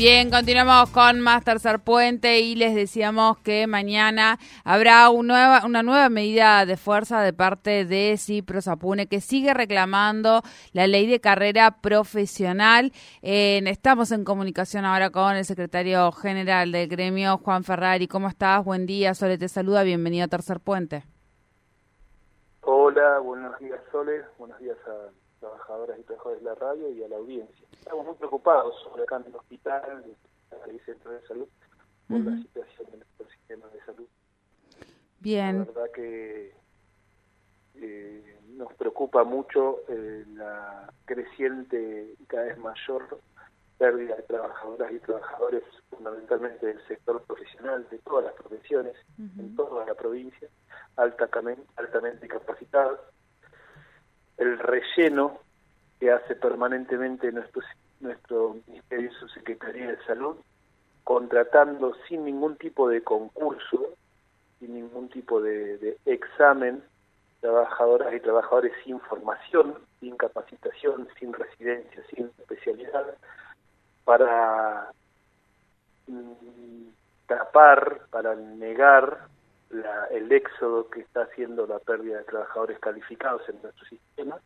Bien, continuamos con más Tercer Puente y les decíamos que mañana habrá nueva, una nueva medida de fuerza de parte de Cipro Sapune que sigue reclamando la ley de carrera profesional. estamos en comunicación ahora con el secretario general del gremio, Juan Ferrari. ¿Cómo estás? Buen día, Sole te saluda. Bienvenido a Tercer Puente. Hola, buenos días, Sole. Buenos días a trabajadoras y trabajadores de la radio y a la audiencia. Estamos muy preocupados sobre acá en el hospital, en el centro de salud, por la situación de nuestro sistema de salud. Bien. La verdad que eh, nos preocupa mucho eh, la creciente y cada vez mayor pérdida de trabajadoras y trabajadores, fundamentalmente del sector profesional, de todas las profesiones, en toda la provincia, altamente, altamente capacitados el relleno que hace permanentemente nuestro, nuestro Ministerio y su Secretaría de Salud, contratando sin ningún tipo de concurso, sin ningún tipo de, examen, trabajadoras y trabajadores sin formación, sin capacitación, sin residencia, sin especialidad, para mm, tapar, para negar el éxodo que está haciendo la pérdida de trabajadores calificados en nuestro sistema.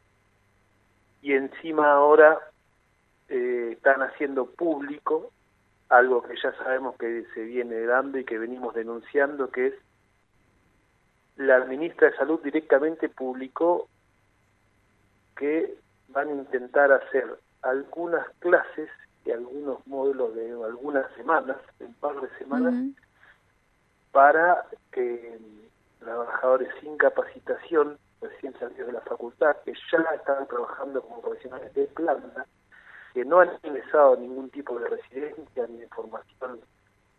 Y encima ahora eh, están haciendo público algo que ya sabemos que se viene dando y que venimos denunciando que es la ministra de Salud directamente publicó que van a intentar hacer algunas clases y algunos módulos de algunas semanas, un par de semanas, para que trabajadores sin capacitación, recién salidos de la facultad, que ya estaban trabajando como profesionales de planta, que no han ingresado ningún tipo de residencia ni de formación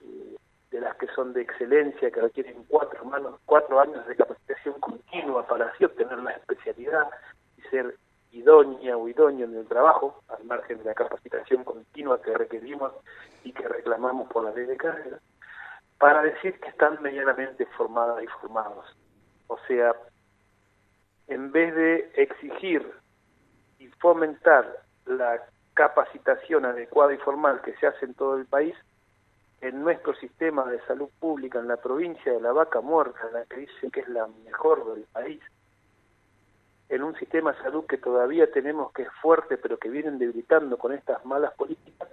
eh, de las que son de excelencia, que requieren cuatro, manos, cuatro años de capacitación continua para así obtener la especialidad y ser idónea o idóneo en el trabajo, al margen de la capacitación continua que requerimos y que reclamamos por la ley de carrera para decir que están medianamente formadas y formados. O sea, en vez de exigir y fomentar la capacitación adecuada y formal que se hace en todo el país, en nuestro sistema de salud pública en la provincia de la Vaca Muerta, la que dicen que es la mejor del país, en un sistema de salud que todavía tenemos que es fuerte pero que vienen debilitando con estas malas políticas,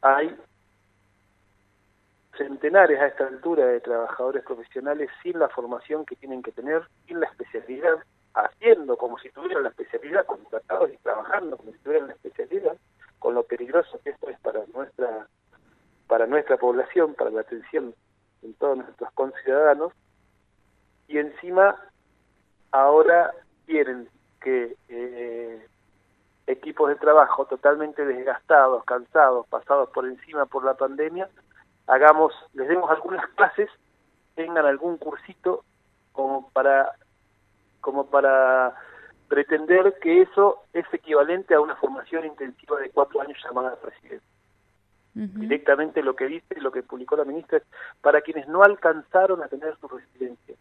hay centenares a esta altura de trabajadores profesionales sin la formación que tienen que tener, sin la especialidad, haciendo como si tuvieran la especialidad, contratados y trabajando como si tuvieran la especialidad, con lo peligroso que esto es para nuestra para nuestra población, para la atención de todos nuestros conciudadanos, y encima ahora quieren que eh, equipos de trabajo totalmente desgastados, cansados, pasados por encima por la pandemia, hagamos, les demos algunas clases, tengan algún cursito como para como para pretender que eso es equivalente a una formación intensiva de cuatro años llamada presidencia. Directamente lo que dice, lo que publicó la ministra es para quienes no alcanzaron a tener su residencia.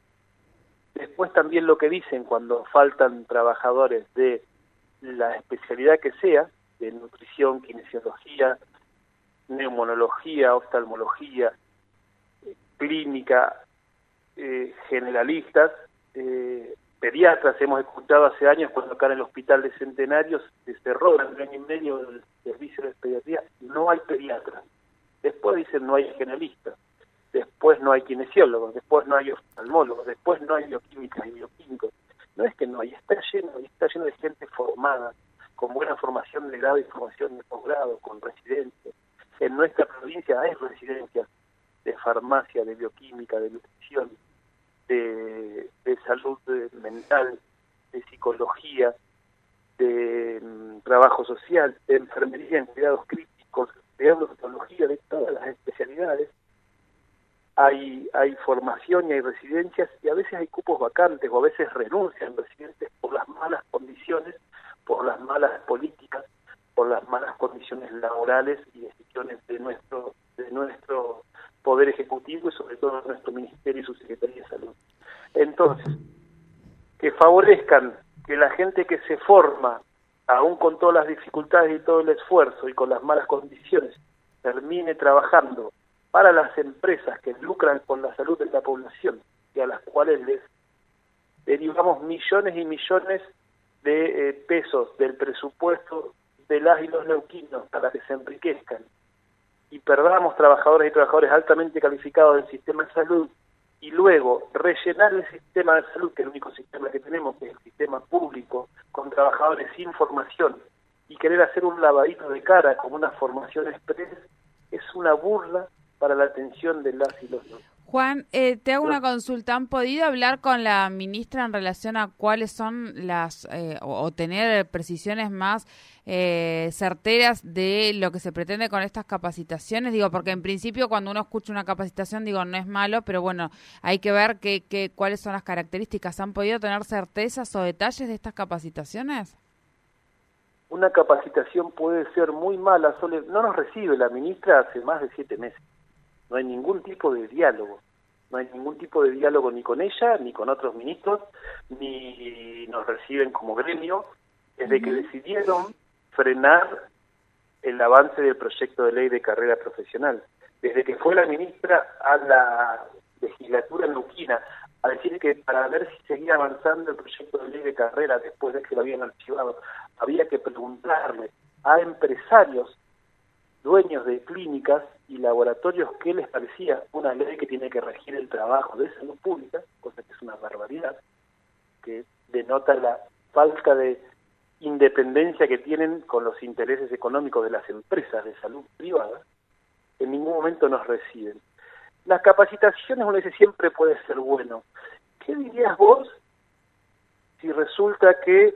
Después también lo que dicen cuando faltan trabajadores de la especialidad que sea, de nutrición, kinesiología, neumonología, oftalmología, clínica, eh, generalistas, eh, pediatras. Hemos escuchado hace años cuando acá en el hospital de Centenarios se cerró durante año y medio el servicio de pediatría. No hay pediatras. Después dicen no hay generalistas. Después no hay kinesiólogos. Después no hay oftalmólogos. Después no hay bioquímicas y bioquímicos. No es que no hay, está lleno, está lleno de gente formada, con buena formación de grado y formación de posgrado, con residencia en nuestra provincia hay residencias de farmacia, de bioquímica, de nutrición, de, salud mental, de psicología, de mm, trabajo social, de enfermería en cuidados críticos, de odontología, de todas las especialidades. Hay, hay formación y hay residencias y a veces hay cupos vacantes o a veces renuncian residentes por las malas condiciones, por las malas políticas, por las malas condiciones laborales y decisiones de nuestro de nuestro poder ejecutivo y sobre todo nuestro ministerio y su secretaría de salud. Entonces, que favorezcan que la gente que se forma, aún con todas las dificultades y todo el esfuerzo y con las malas condiciones, termine trabajando para las empresas que lucran con la salud de la población y a las cuales les derivamos millones y millones de eh, pesos del presupuesto de las y los neuquinos para que se enriquezcan y perdamos trabajadores y trabajadores altamente calificados del sistema de salud y luego rellenar el sistema de salud, que es el único sistema que tenemos, que es el sistema público, con trabajadores sin formación, y querer hacer un lavadito de cara como una formación express, es una burla para la atención de las y los Juan, eh, te hago una consulta. ¿Han podido hablar con la ministra en relación a cuáles son las, eh, o, tener precisiones más eh, certeras de lo que se pretende con estas capacitaciones? Digo, porque en principio cuando uno escucha una capacitación, digo, no es malo, pero bueno, hay que ver qué, cuáles son las características. ¿Han podido tener certezas o detalles de estas capacitaciones? Una capacitación puede ser muy mala, no nos recibe la ministra hace más de siete meses no hay ningún tipo de diálogo, no hay ningún tipo de diálogo ni con ella, ni con otros ministros, ni nos reciben como gremio, desde que decidieron frenar el avance del proyecto de ley de carrera profesional. Desde que fue la ministra a la legislatura neuquina a decir que para ver si seguía avanzando el proyecto de ley de carrera después de que lo habían archivado, había que preguntarle a empresarios dueños de clínicas y laboratorios qué les parecía una ley que tiene que regir el trabajo de salud pública, cosa que es una barbaridad, que denota la falta de independencia que tienen con los intereses económicos de las empresas de salud privada, en ningún momento nos reciben. Las capacitaciones, uno dice, siempre puede ser bueno. ¿Qué dirías vos si resulta que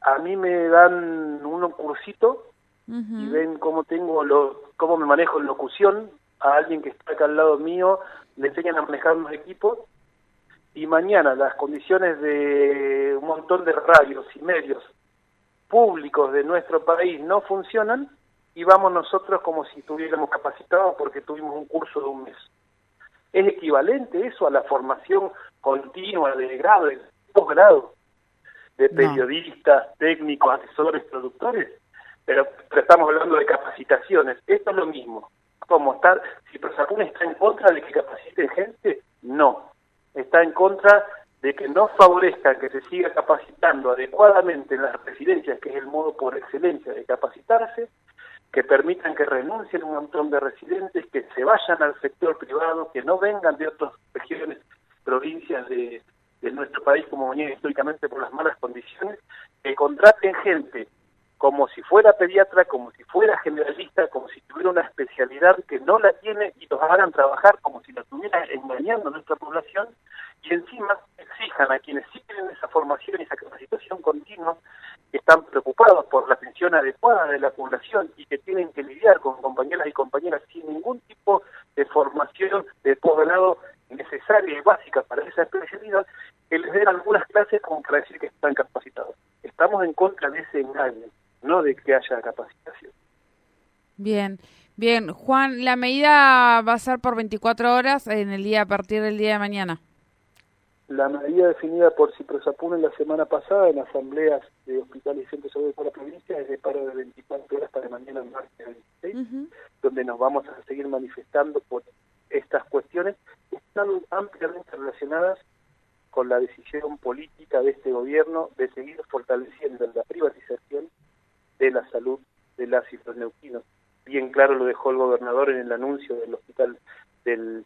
a mí me dan un cursito y ven cómo tengo lo, cómo me manejo en locución, a alguien que está acá al lado mío le enseñan a manejar los equipos y mañana las condiciones de un montón de radios y medios públicos de nuestro país no funcionan y vamos nosotros como si estuviéramos capacitados porque tuvimos un curso de un mes. ¿Es equivalente eso a la formación continua de grado, de posgrado, de periodistas, técnicos, asesores, productores? Pero, estamos hablando de capacitaciones. Esto es lo mismo. ¿Cómo estar? Si Prosapun está en contra de que capaciten gente, no. Está en contra de que no favorezcan que se siga capacitando adecuadamente en las residencias, que es el modo por excelencia de capacitarse, que permitan que renuncien un montón de residentes, que se vayan al sector privado, que no vengan de otras regiones, provincias de, de nuestro país, como venían históricamente por las malas condiciones, que contraten gente como si fuera pediatra, como si fuera generalista, como si tuviera una especialidad que no la tiene y los hagan trabajar como si la tuviera engañando a nuestra población y encima exijan a quienes sí tienen esa formación y esa capacitación continua, que están preocupados por la atención adecuada de la población y que tienen que lidiar con compañeras y compañeras sin ningún tipo de formación de posgrado necesaria y básica para esa especialidad, que les den algunas clases como para decir que están capacitados. Estamos en contra de ese engaño no de que haya capacitación. Bien, bien. Juan, la medida va a ser por 24 horas en el día a partir del día de mañana. La medida definida por Ciprosapun la semana pasada en asambleas de hospitales y centros de salud de la provincia es de paro de 24 horas para mañana martes 26, donde nos vamos a seguir manifestando por estas cuestiones que están ampliamente relacionadas con la decisión política de este gobierno de seguir fortaleciendo la privatización de la salud de las y. Bien claro lo dejó el gobernador en el anuncio del hospital del,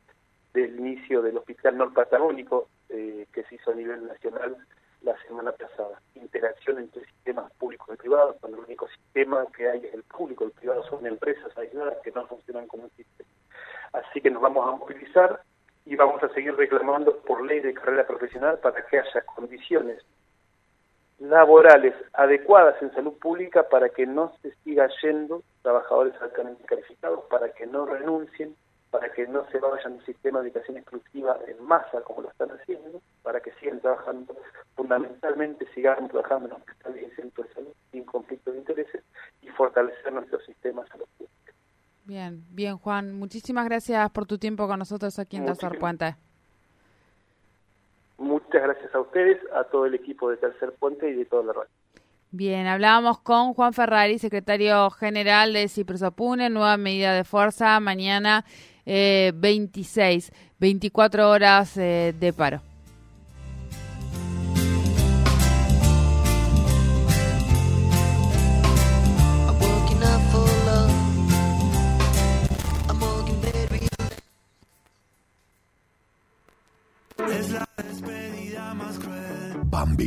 del inicio del hospital norpatagónico eh, que se hizo a nivel nacional la semana pasada. Interacción entre sistemas públicos y privados, cuando el único sistema que hay es el público, el privado son empresas aisladas que no funcionan como un sistema. Así que nos vamos a movilizar y vamos a seguir reclamando por ley de carrera profesional para que haya condiciones laborales adecuadas en salud pública para que no se siga yendo trabajadores altamente calificados, para que no renuncien, para que no se vayan un sistema de educación exclusiva en masa como lo están haciendo, para que sigan trabajando, fundamentalmente sigan trabajando en los hospitales y centros de salud sin conflicto de intereses y fortalecer nuestro sistema salud Bien, bien, Juan. Muchísimas gracias por tu tiempo con nosotros aquí en Tercer Puente. Muchas gracias a ustedes, a todo el equipo de Tercer Puente y de toda la radio. Bien, hablábamos con Juan Ferrari, secretario general de Ciprosapune, nueva medida de fuerza, mañana eh, 26, 24 horas eh, de paro. Be.